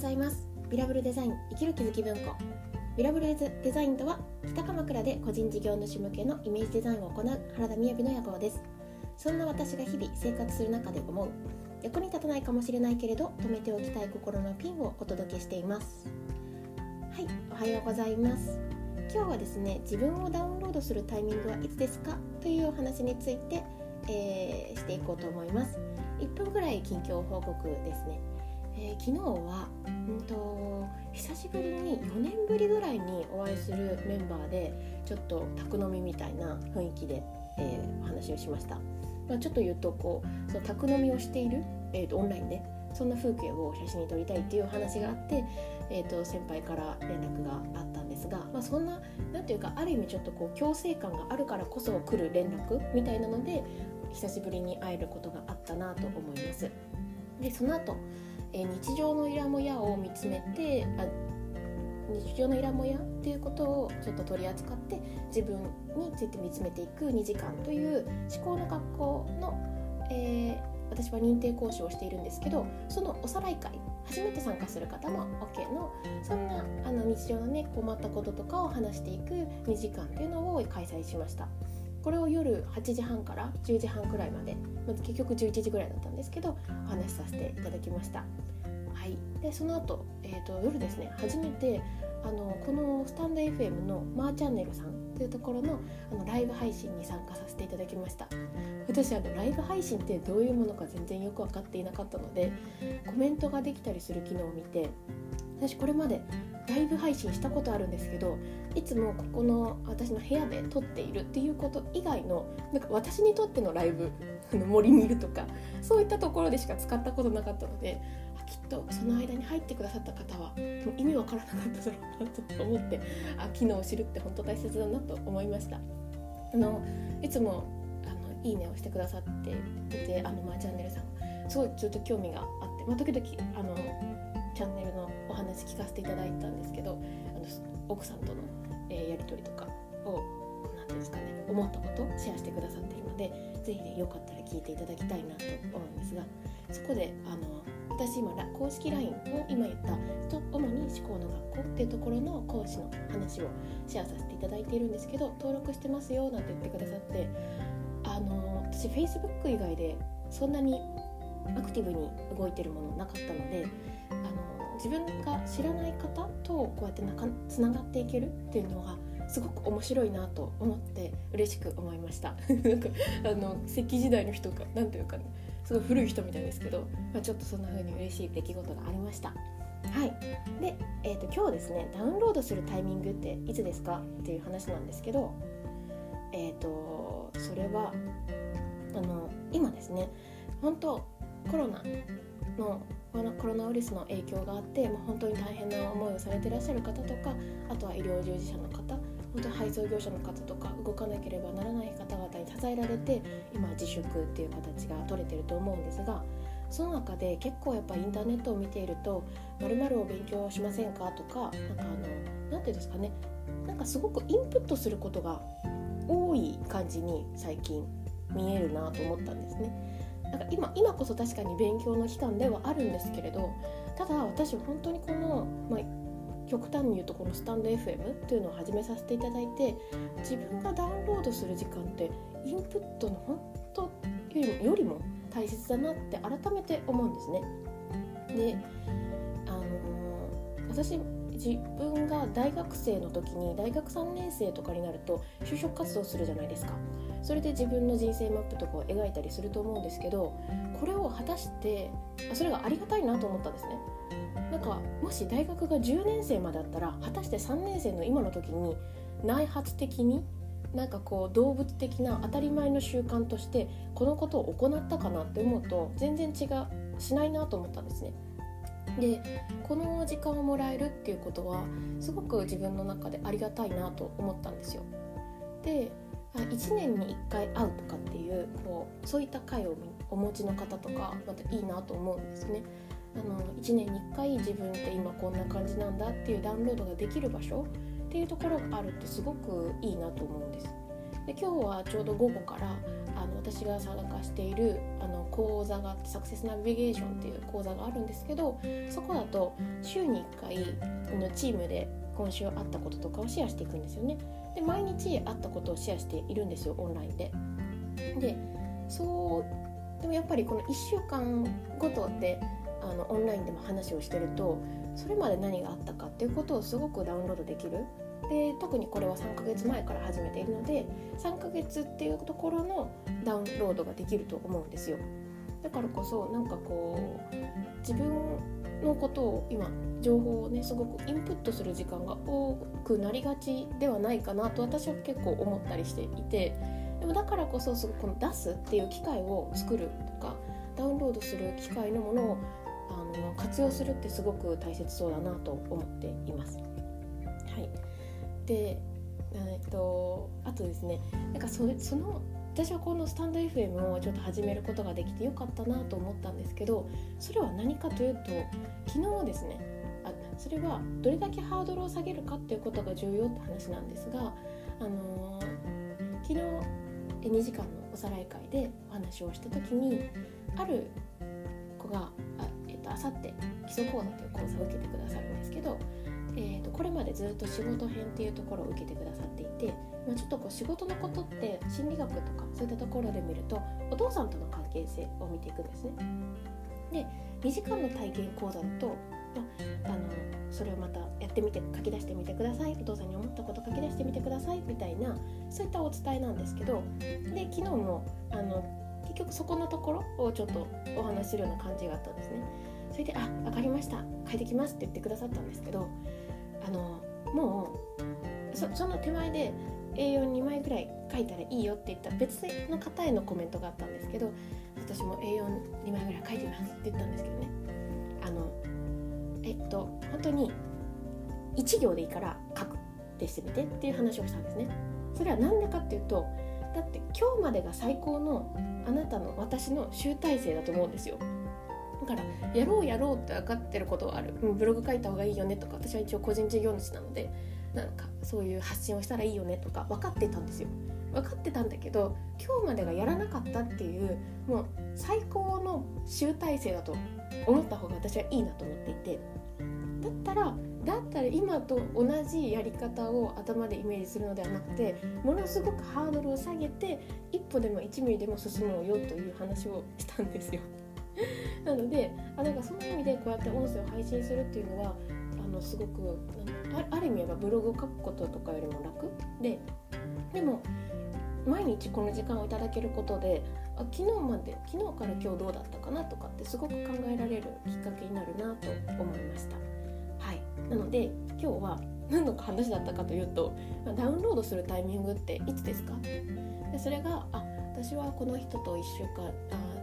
ございます。ビラブルデザイン生きる気づき文庫。ビラブルデザインとは北鎌倉で個人事業主向けのイメージデザインを行う原田雅の野号です。そんな私が日々生活する中で思う役に立たないかもしれないけれど止めておきたい心のピンをお届けしています。はいおはようございます。今日はですね自分をダウンロードするタイミングはいつですか？というお話について、えー、していこうと思います。1分ぐらい近況報告ですね。ー、昨日は、うんと、久しぶりに4年ぶりぐらいにお会いするメンバーでちょっと宅飲みみたいな雰囲気で、えー、お話をしました、まあ、ちょっと言うとこうその宅飲みをしている、えーと、オンラインでそんな風景を写真に撮りたいっていう話があって、えーと、先輩から連絡があったんですが、まあ、そんな何ていうかある意味ちょっとこう強制感があるからこそ来る連絡みたいなので久しぶりに会えることがあったなと思います。でその後え日常のイラモヤを見つめてあ日常のイラモヤっていうことをちょっと取り扱って自分について見つめていく2時間という思考の学校の、えー、私は認定講師をしているんですけどそのおさらい会初めて参加する方も OK のそんなあの日常のね困ったこととかを話していく2時間というのを開催しました。これを夜8時半から10時半くらいまで、まず結局11時ぐらいだったんですけどお話しさせていただきました。はい、でその後、えーと、夜ですね。初めてあのこのスタンド FM のマーチャンネルさんというところのあのライブ配信に参加させていただきました。私あのライブ配信ってどういうものか全然よく分かっていなかったのでコメントができたりする機能を見て私これまでライブ配信したことあるんですけどいつもここの私の部屋で撮っているっていうこと以外のなんか私にとってのライブ 森にいるとかそういったところでしか使ったことなかったのできっとその間に入ってくださった方は意味わからなかっただろうなと思ってあ機能を知るって本当大切だなと思いました。あのいつもあのいいねをしてくださっていてあの、まあ、チャンネルさんすごいずっと興味があって、まあ、時々あのチャンネルの話聞かせていただいたんですけどあの奥さんとの、えー、やり取りとかを何ていうんですかね思ったことをシェアしてくださっているので是非ねよかったら聞いていただきたいなと思うんですがそこであの私今公式 LINE を今言った主に思考の学校っていうところの講師の話をシェアさせていただいているんですけど登録してますよなんて言ってくださってあの私 Facebook 以外でそんなにアクティブに動いてるものなかったのであの自分が知らない方とこうやってなかつながっていけるっていうのがすごく面白いなと思って嬉しく思いました。なんかあの石器時代の人か何というかねすごい古い人みたいですけど、まあ、ちょっとそんな風に嬉しい出来事がありました。はい。で、えーと、今日ですねダウンロードするタイミングっていつですかっていう話なんですけどえっ、ー、とそれはあの今ですね本当コロナのコロナウイルスの影響があって、まあ、本当に大変な思いをされてらっしゃる方とかあとは医療従事者の方本当に配送業者の方とか動かなければならない方々に支えられて今自粛っていう形が取れてると思うんですがその中で結構やっぱインターネットを見ていると「まるを勉強しませんか?」とかなんかあの何て言うんですかねなんかすごくインプットすることが多い感じに最近見えるなと思ったんですね。なんか今今こそ確かに勉強の期間ではあるんですけれどただ私本当にこの、まあ、極端に言うとこのスタンド FM っていうのを始めさせていただいて自分がダウンロードする時間ってインプットの本当よりも大切だなって改めて思うんですね。であのー、私自分が大学生の時に大学3年生とかになると就職活動するじゃないですかそれで自分の人生マップとかを描いたりすると思うんですけどこれを果たしてそれがありがたいなと思ったんですねなんかもし大学が10年生まであったら果たして3年生の今の時に内発的になんかこう動物的な当たり前の習慣としてこのことを行ったかなって思うと全然違うしないなと思ったんですね。でこの時間をもらえるっていうことはすごく自分の中でありがたいなと思ったんですよ。で1年に1回会うとかっていうこうそういった会をお持ちの方とかまたいいなと思うんですね。あの1年に1回自分って今こんな感じなんだっていうダウンロードができる場所っていうところがあるってすごくいいなと思うんです。で今日はちょうど午後からあの私が参加しているあの講座があってサクセスナビゲーションっていう講座があるんですけどそこだと週に1回このチームで今週あったこととかをシェアしていくんですよね。で毎日あったことをシェアしているんですよオンラインで。でそうでもやっぱりこの1週間ごとであのオンラインでも話をしてるとそれまで何があったかっていうことをすごくダウンロードできるで特にこれは3ヶ月前から始めているので3ヶ月っていうところのダウンロードができると思うんですよだからこそなんかこう自分のことを今情報をねすごくインプットする時間が多くなりがちではないかなと私は結構思ったりしていてでもだからこそすごくこの出すっていう機会を作るとかダウンロードする機会のものをあの活用するってすごく大切そうだなと思っています。はいでえっとあとですねなんかそその私はこのスタンド FM をちょっと始めることができてよかったなと思ったんですけどそれは何かというと昨日ですねあそれはどれだけハードルを下げるかっていうことが重要って話なんですが、あのー、昨日2時間のおさらい会でお話をした時にある子があ、えっと、あさって基礎講座という講座を受けてくださるんですけどえーと、これまでずっと仕事編っていうところを受けてくださっていて、まあ、ちょっとこう仕事のことって心理学とかそういったところで見るとお父さんとの関係性を見ていくんですね。で2時間の体験講座だと、まあ、あのそれをまたやってみて書き出してみてくださいお父さんに思ったこと書き出してみてくださいみたいなそういったお伝えなんですけどで昨日もあの結局そこのところをちょっとお話しするような感じがあったんですね。それで「あ分かりました書いてきます」って言ってくださったんですけどあのもうそその手前で A42 枚ぐらい書いたらいいよって言った別の方へのコメントがあったんですけど私も A42 枚ぐらい書いてますって言ったんですけどね。あのえっと本当に1行でいいから書くってしてみてっていう話をしたんですね。それは何でかっていうとだって今日までが最高のあなたの私の集大成だと思うんですよ。だからやろうやろうって分かってることはある、うん、ブログ書いた方がいいよねとか私は一応個人事業主なのでなんかそういう発信をしたらいいよねとか分かってたんですよ分かってたんだけど今日までがやらなかったっていうもう最高の集大成だと思った方が私はいいなと思っていてだったらだったら今と同じやり方を頭でイメージするのではなくてものすごくハードルを下げて一歩でも1ミリでも進もうよという話をしたんですよ。なのであなんかそういう意味でこうやって音声を配信するっていうのはあのすごくあある意味言えばブログを書くこととかよりも楽？ででも毎日この時間をいただけることであ昨日まで昨日から今日どうだったかなとかってすごく考えられるきっかけになるなと思いました。はい、なので今日は何の話だったかというとダウンロードするタイミングっていつですか？でそれがあ私はこの人と1週間あ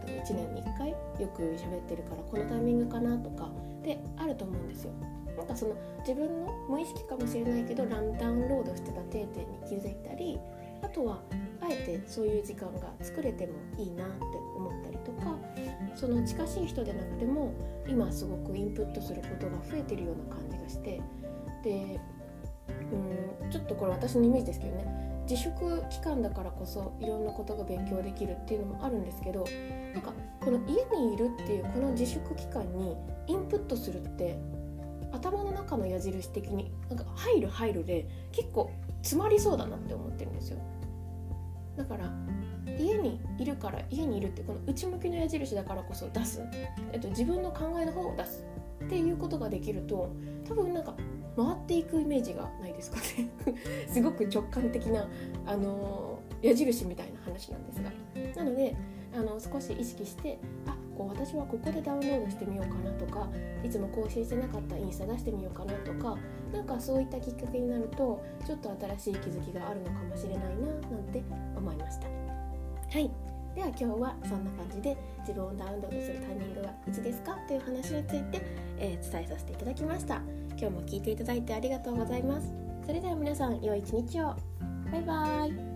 1年に1回よく喋ってるからこのタイミングかなとかであると思うんですよ。なんかその自分の無意識かもしれないけどランダウンロードしてた定点に気づいたりあとはあえてそういう時間が作れてもいいなって思ったりとかその近しい人でなくても今すごくインプットすることが増えてるような感じがしてでうんちょっとこれ私のイメージですけどね自粛期間だからこそいろんなことが勉強できるっていうのもあるんですけどなんかこの家にいるっていうこの自粛期間にインプットするって頭の中の矢印的になんか入る入るで結構詰まりそうだなって思ってるんですよ。だから家にいるから家にいるってこの内向きの矢印だからこそ出す、えっと、自分の考えの方を出す。っていうことができると多分なんか回っていくイメージがないですかね。すごく直感的な、あの矢印みたいな話なんですが。なのであの少し意識してあこう私はここでダウンロードしてみようかなとかいつも更新してなかったインスタ出してみようかなとかなんかそういったきっかけになるとちょっと新しい気づきがあるのかもしれないななんて思いました。はい。では今日はそんな感じで自分をダウンロードするタイミングはいつですか？という話について、えー、伝えさせていただきました。今日も聞いていただいてありがとうございます。それでは皆さん良い一日を。バイバーイ。